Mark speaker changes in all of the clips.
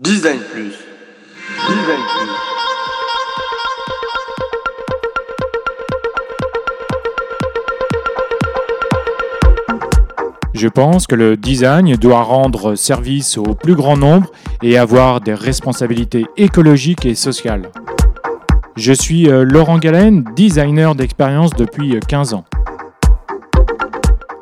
Speaker 1: Design Plus. Design Plus.
Speaker 2: Je pense que le design doit rendre service au plus grand nombre et avoir des responsabilités écologiques et sociales. Je suis euh, Laurent Galen, designer d'expérience depuis 15 ans.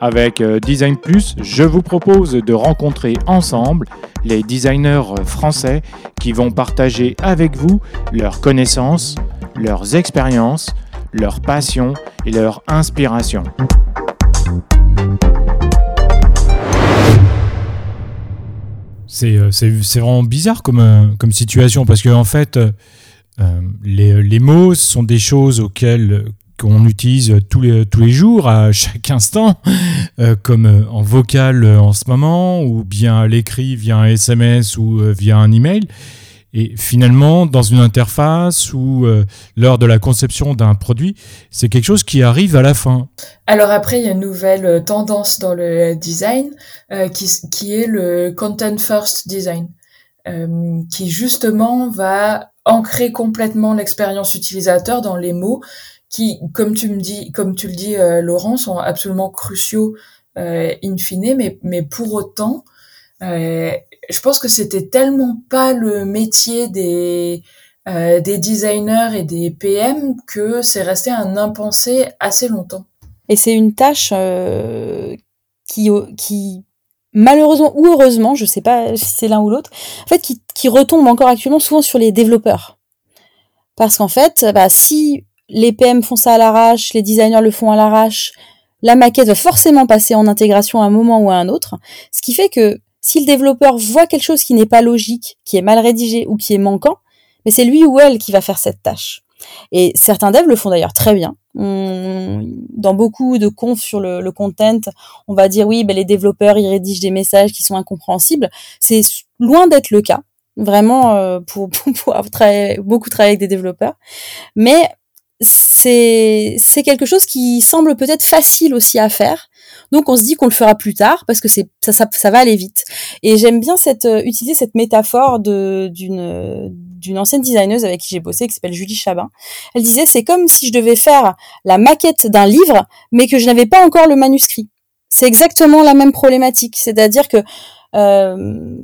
Speaker 2: Avec euh, Design Plus, je vous propose de rencontrer ensemble les designers français qui vont partager avec vous leurs connaissances, leurs expériences, leurs passions et leurs inspirations.
Speaker 3: C'est euh, vraiment bizarre comme, euh, comme situation parce que en fait, euh, euh, les, les mots sont des choses auxquelles euh, qu'on utilise tous les, tous les jours, à chaque instant, euh, comme euh, en vocal euh, en ce moment, ou bien à l'écrit via un SMS ou via un email. Et finalement, dans une interface ou euh, lors de la conception d'un produit, c'est quelque chose qui arrive à la fin.
Speaker 4: Alors après, il y a une nouvelle tendance dans le design qui, qui est le content first design, qui justement va ancrer complètement l'expérience utilisateur dans les mots qui, comme tu me dis, comme tu le dis, euh, Laurent, sont absolument cruciaux euh, in fine, mais, mais pour autant, euh, je pense que c'était tellement pas le métier des euh, des designers et des PM que c'est resté un impensé assez longtemps.
Speaker 5: Et c'est une tâche euh, qui, qui, malheureusement ou heureusement, je sais pas si c'est l'un ou l'autre, en fait, qui, qui retombe encore actuellement souvent sur les développeurs. Parce qu'en fait, bah, si les PM font ça à l'arrache, les designers le font à l'arrache, la maquette va forcément passer en intégration à un moment ou à un autre. Ce qui fait que si le développeur voit quelque chose qui n'est pas logique, qui est mal rédigé ou qui est manquant, mais c'est lui ou elle qui va faire cette tâche. Et certains devs le font d'ailleurs très bien. Dans beaucoup de confs sur le, content, on va dire oui, ben les développeurs ils rédigent des messages qui sont incompréhensibles. C'est loin d'être le cas, vraiment euh, pour, beaucoup travaillé avec des développeurs. Mais c'est quelque chose qui semble peut-être facile aussi à faire. Donc on se dit qu'on le fera plus tard parce que ça, ça, ça va aller vite. Et j'aime bien cette euh, utiliser cette métaphore d'une ancienne designeuse avec qui j'ai bossé qui s'appelle Julie Chabin. Elle disait c'est comme si je devais faire la maquette d'un livre mais que je n'avais pas encore le manuscrit. C'est exactement la même problématique, c'est-à-dire que euh,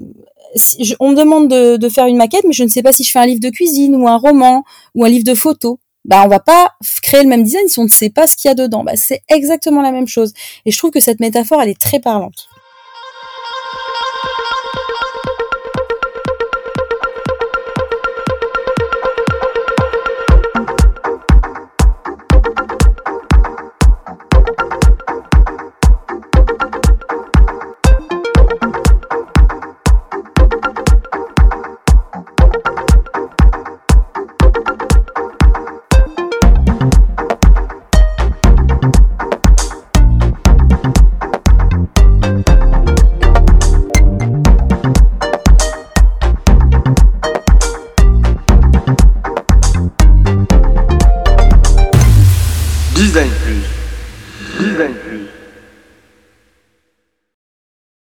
Speaker 5: on me demande de, de faire une maquette, mais je ne sais pas si je fais un livre de cuisine ou un roman ou un livre de photos. Bah, on va pas créer le même design si on ne sait pas ce qu'il y a dedans. Bah, c'est exactement la même chose. Et je trouve que cette métaphore, elle est très parlante. 10 années plus.